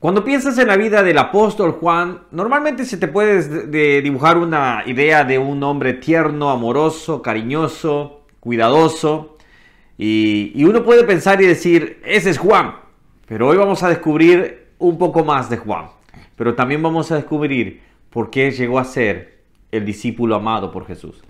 Cuando piensas en la vida del apóstol Juan, normalmente se te puede dibujar una idea de un hombre tierno, amoroso, cariñoso, cuidadoso. Y, y, uno puede pensar y decir, ese es Juan. Pero hoy vamos a descubrir un poco más de Juan. Pero también vamos a descubrir por qué llegó a ser el discípulo amado por Jesús.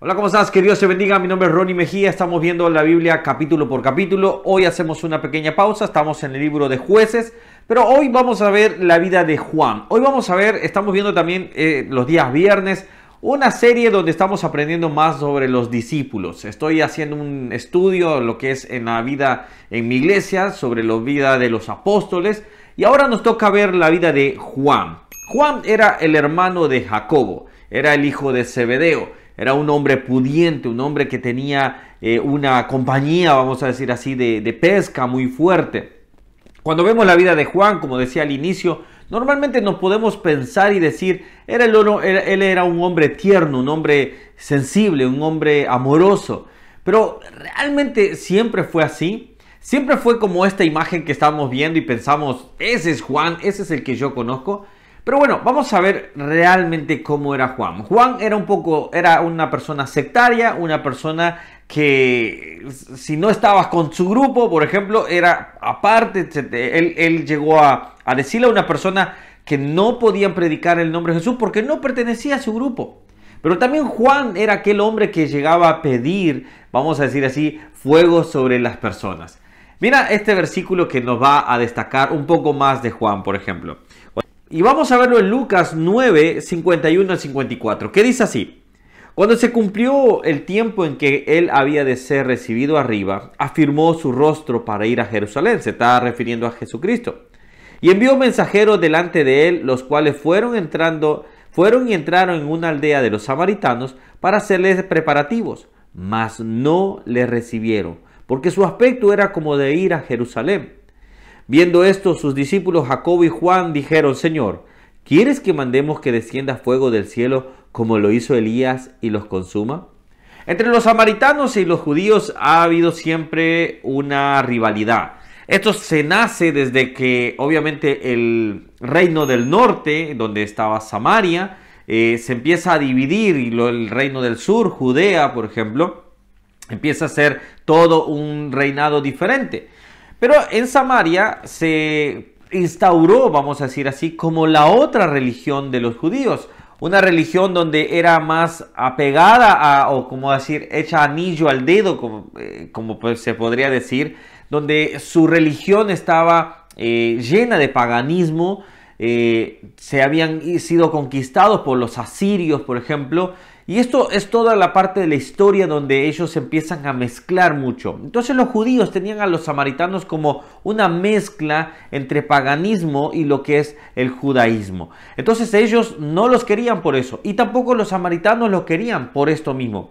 Hola, ¿cómo estás? Que Dios te bendiga. Mi nombre es Ronnie Mejía. Estamos viendo la Biblia capítulo por capítulo. Hoy hacemos una pequeña pausa. Estamos en el libro de jueces. Pero hoy vamos a ver la vida de Juan. Hoy vamos a ver, estamos viendo también eh, los días viernes, una serie donde estamos aprendiendo más sobre los discípulos. Estoy haciendo un estudio, lo que es en la vida en mi iglesia, sobre la vida de los apóstoles. Y ahora nos toca ver la vida de Juan. Juan era el hermano de Jacobo, era el hijo de Zebedeo. Era un hombre pudiente, un hombre que tenía eh, una compañía, vamos a decir así, de, pesca muy fuerte. Cuando vemos la vida de Juan, como decía al inicio, normalmente nos podemos pensar y decir, era el, él era un hombre tierno, un hombre sensible, un hombre amoroso. Pero realmente siempre fue así. Siempre fue como esta imagen que estamos viendo y pensamos, ese es Juan, ese es el que yo conozco. Pero bueno, vamos a ver realmente cómo era Juan. Juan era un poco, era una persona sectaria, una persona que si no estabas con su grupo, por ejemplo, era aparte, él, llegó a, decirle a una persona que no podían predicar el nombre de Jesús porque no pertenecía a su grupo. Pero también Juan era aquel hombre que llegaba a pedir, vamos a decir así, fuego sobre las personas. Mira este versículo que nos va a destacar un poco más de Juan, por ejemplo. Y vamos a verlo en Lucas 9, 51 al 54, que dice así. Cuando se cumplió el tiempo en que él había de ser recibido arriba, afirmó su rostro para ir a Jerusalén, se está refiriendo a Jesucristo. Y envió mensajeros delante de él, los cuales fueron entrando, fueron y entraron en una aldea de los samaritanos para hacerles preparativos, mas no le recibieron, porque su aspecto era como de ir a Jerusalén. Viendo esto, sus discípulos Jacobo y Juan dijeron, Señor, ¿quieres que mandemos que descienda fuego del cielo como lo hizo Elías y los consuma? Entre los samaritanos y los judíos ha habido siempre una rivalidad. Esto se nace desde que obviamente el reino del norte, donde estaba Samaria, eh, se empieza a dividir y el reino del sur, Judea, por ejemplo, empieza a ser todo un reinado diferente. Pero en Samaria se instauró, vamos a decir así, como la otra religión de los judíos. Una religión donde era más apegada a, o como decir, hecha anillo al dedo, como, eh, pues se podría decir, donde su religión estaba eh, llena de paganismo, eh, se habían sido conquistados por los asirios, por ejemplo, y esto es toda la parte de la historia donde ellos empiezan a mezclar mucho. Entonces los judíos tenían a los samaritanos como una mezcla entre paganismo y lo que es el judaísmo. Entonces ellos no los querían por eso y tampoco los samaritanos los querían por esto mismo.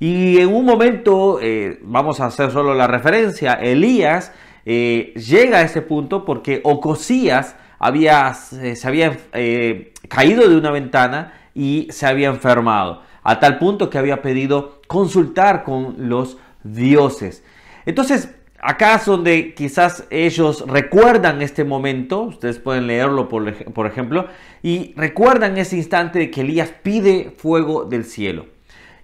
Y en un momento, eh, vamos a hacer solo la referencia, Elías eh, llega a ese punto porque Ocosías había, se había eh, caído de una ventana y se había enfermado a tal punto que había pedido consultar con los dioses. Entonces, acá es donde quizás ellos recuerdan este momento, ustedes pueden leerlo por, ejemplo, y recuerdan ese instante de que Elías pide fuego del cielo.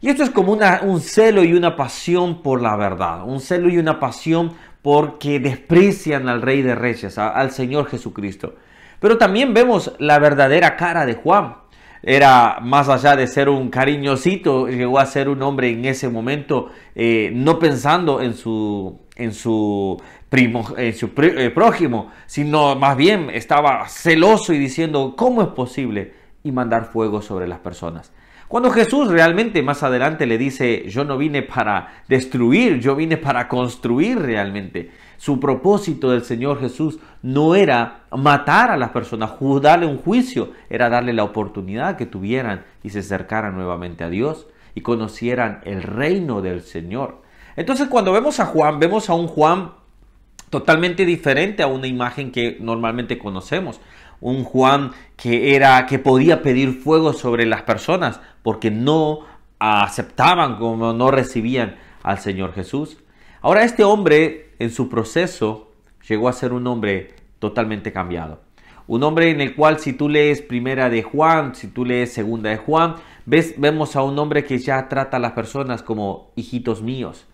Y esto es como un celo y una pasión por la verdad, un celo y una pasión porque desprecian al Rey de Reyes, al Señor Jesucristo. Pero también vemos la verdadera cara de Juan era más allá de ser un cariñosito, llegó a ser un hombre en ese momento, eh, no pensando en su, en su, primo, en su eh, prójimo, sino más bien estaba celoso y diciendo, ¿cómo es posible? Y mandar fuego sobre las personas. Cuando Jesús realmente más adelante le dice, yo no vine para destruir, yo vine para construir realmente. Su propósito del Señor Jesús no era matar a las personas, darle un juicio, era darle la oportunidad que tuvieran y se acercaran nuevamente a Dios y conocieran el reino del Señor. Entonces cuando vemos a Juan, vemos a un Juan totalmente diferente a una imagen que normalmente conocemos. Un Juan que era que podía pedir fuego sobre las personas porque no aceptaban como no recibían al Señor Jesús. Ahora este hombre en su proceso llegó a ser un hombre totalmente cambiado. Un hombre en el cual si tú lees primera de Juan, si tú lees segunda de Juan, ves, vemos a un hombre que ya trata a las personas como hijitos míos.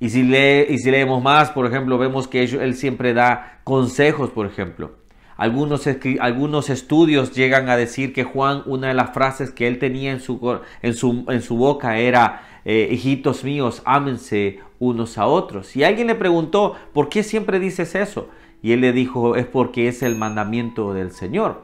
Y si, lee, y si leemos más, por ejemplo, vemos que él siempre da consejos, por ejemplo. Algunos, algunos, estudios llegan a decir que Juan, una de las frases que él tenía en su, en su, en su boca era, eh, hijitos míos, ámense unos a otros. Y alguien le preguntó, ¿por qué siempre dices eso? Y él le dijo, es porque es el mandamiento del Señor.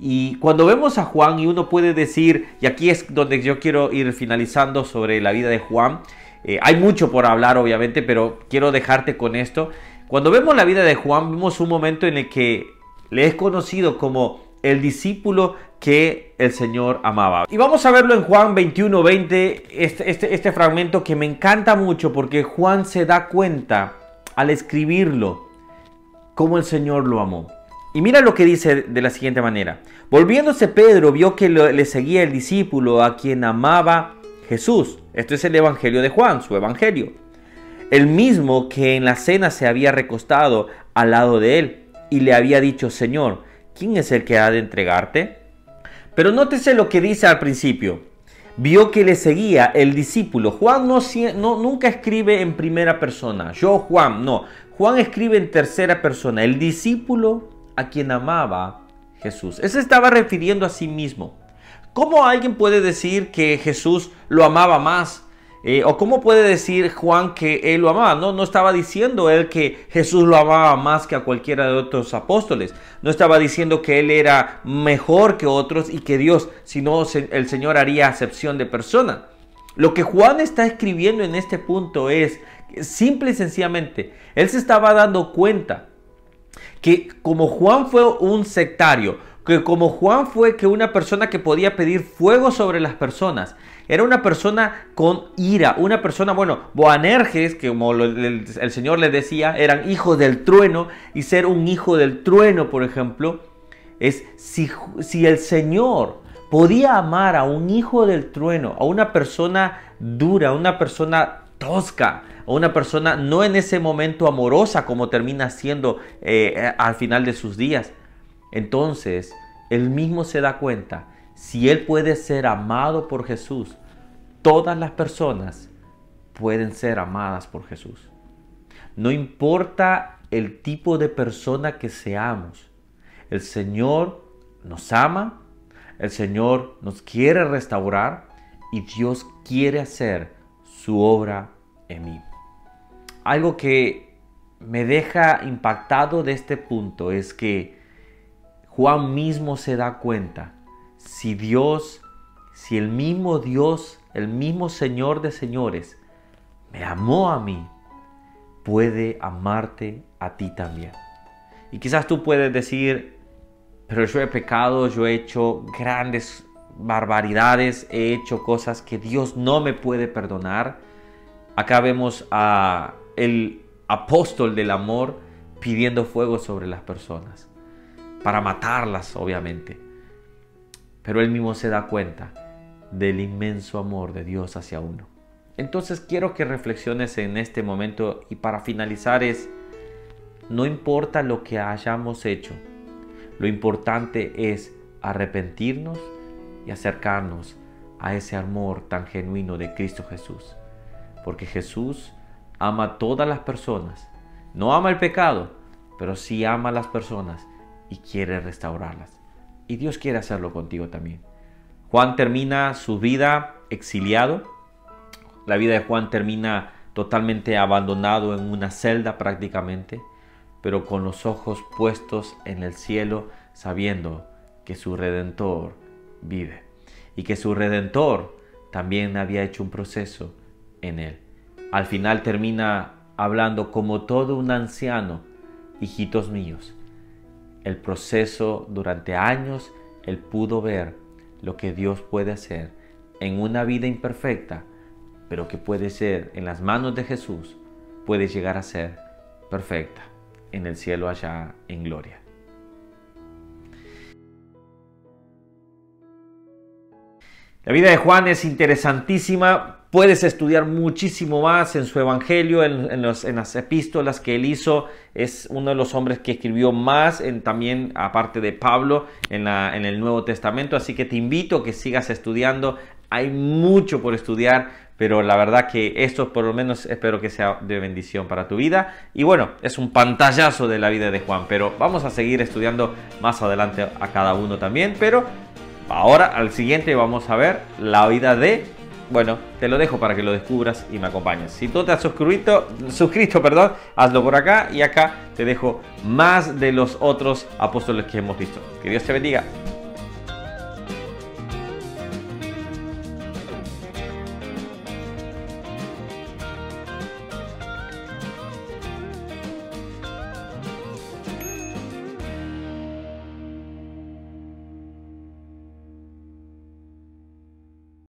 Y cuando vemos a Juan y uno puede decir, y aquí es donde yo quiero ir finalizando sobre la vida de Juan, eh, hay mucho por hablar obviamente, pero quiero dejarte con esto. Cuando vemos la vida de Juan, vemos un momento en el que le es conocido como el discípulo que el Señor amaba. Y vamos a verlo en Juan 21, 20, este, este, este fragmento que me encanta mucho porque Juan se da cuenta al escribirlo cómo el Señor lo amó. Y mira lo que dice de la siguiente manera. Volviéndose Pedro vio que le seguía el discípulo a quien amaba Jesús. Esto es el Evangelio de Juan, su Evangelio. El mismo que en la cena se había recostado al lado de él y le había dicho, Señor, ¿quién es el que ha de entregarte? Pero nótese lo que dice al principio. Vio que le seguía el discípulo. Juan no, nunca escribe en primera persona. Yo, Juan, no. Juan escribe en tercera persona, el discípulo a quien amaba Jesús. Él se estaba refiriendo a sí mismo. ¿Cómo alguien puede decir que Jesús lo amaba más? Eh, ¿O cómo puede decir Juan que él lo amaba? No, no estaba diciendo él que Jesús lo amaba más que a cualquiera de otros apóstoles. No estaba diciendo que él era mejor que otros y que Dios, si no, el Señor haría acepción de persona. Lo que Juan está escribiendo en este punto es simple y sencillamente, él se estaba dando cuenta que como Juan fue un sectario, que como Juan fue que una persona que podía pedir fuego sobre las personas, era una persona con ira, una persona, bueno, Boanerges, que como el, Señor le decía, eran hijos del trueno, y ser un hijo del trueno, por ejemplo, es si, si el Señor podía amar a un hijo del trueno, a una persona dura, a una persona tosca, a una persona no en ese momento amorosa como termina siendo eh, al final de sus días. Entonces, él mismo se da cuenta, si él puede ser amado por Jesús, todas las personas pueden ser amadas por Jesús. No importa el tipo de persona que seamos, el Señor nos ama, el Señor nos quiere restaurar y Dios quiere hacer su obra en mí. Algo que me deja impactado de este punto es que Juan mismo se da cuenta, si Dios, si el mismo Dios, el mismo Señor de señores, me amó a mí, puede amarte a ti también. Y quizás tú puedes decir, pero yo he pecado, yo he hecho grandes barbaridades, he hecho cosas que Dios no me puede perdonar. Acá vemos a el apóstol del amor pidiendo fuego sobre las personas, para matarlas obviamente. Pero él mismo se da cuenta del inmenso amor de Dios hacia uno. Entonces quiero que reflexiones en este momento y para finalizar es, no importa lo que hayamos hecho, lo importante es arrepentirnos y acercarnos a ese amor tan genuino de Cristo Jesús. Porque Jesús ama a todas las personas. No ama el pecado, pero sí ama a las personas y quiere restaurarlas. Y Dios quiere hacerlo contigo también. Juan termina su vida exiliado. La vida de Juan termina totalmente abandonado en una celda prácticamente, pero con los ojos puestos en el cielo, sabiendo que su redentor vive y que su redentor también había hecho un proceso en él. Al final termina hablando como todo un anciano, hijitos míos. El proceso durante años, él pudo ver lo que Dios puede hacer en una vida imperfecta, pero que puede ser en las manos de Jesús, puede llegar a ser perfecta en el cielo allá en gloria. La vida de Juan es interesantísima Puedes estudiar muchísimo más en su evangelio, en, las epístolas que él hizo. Es uno de los hombres que escribió más, en, también aparte de Pablo, en, en el Nuevo Testamento. Así que te invito a que sigas estudiando. Hay mucho por estudiar, pero la verdad que esto por lo menos espero que sea de bendición para tu vida. Y bueno, es un pantallazo de la vida de Juan, pero vamos a seguir estudiando más adelante a cada uno también. Pero ahora al siguiente vamos a ver la vida de bueno, te lo dejo para que lo descubras y me acompañes. Si tú te has suscrito, suscrito, perdón, hazlo por acá y acá te dejo más de los otros apóstoles que hemos visto. Que Dios te bendiga.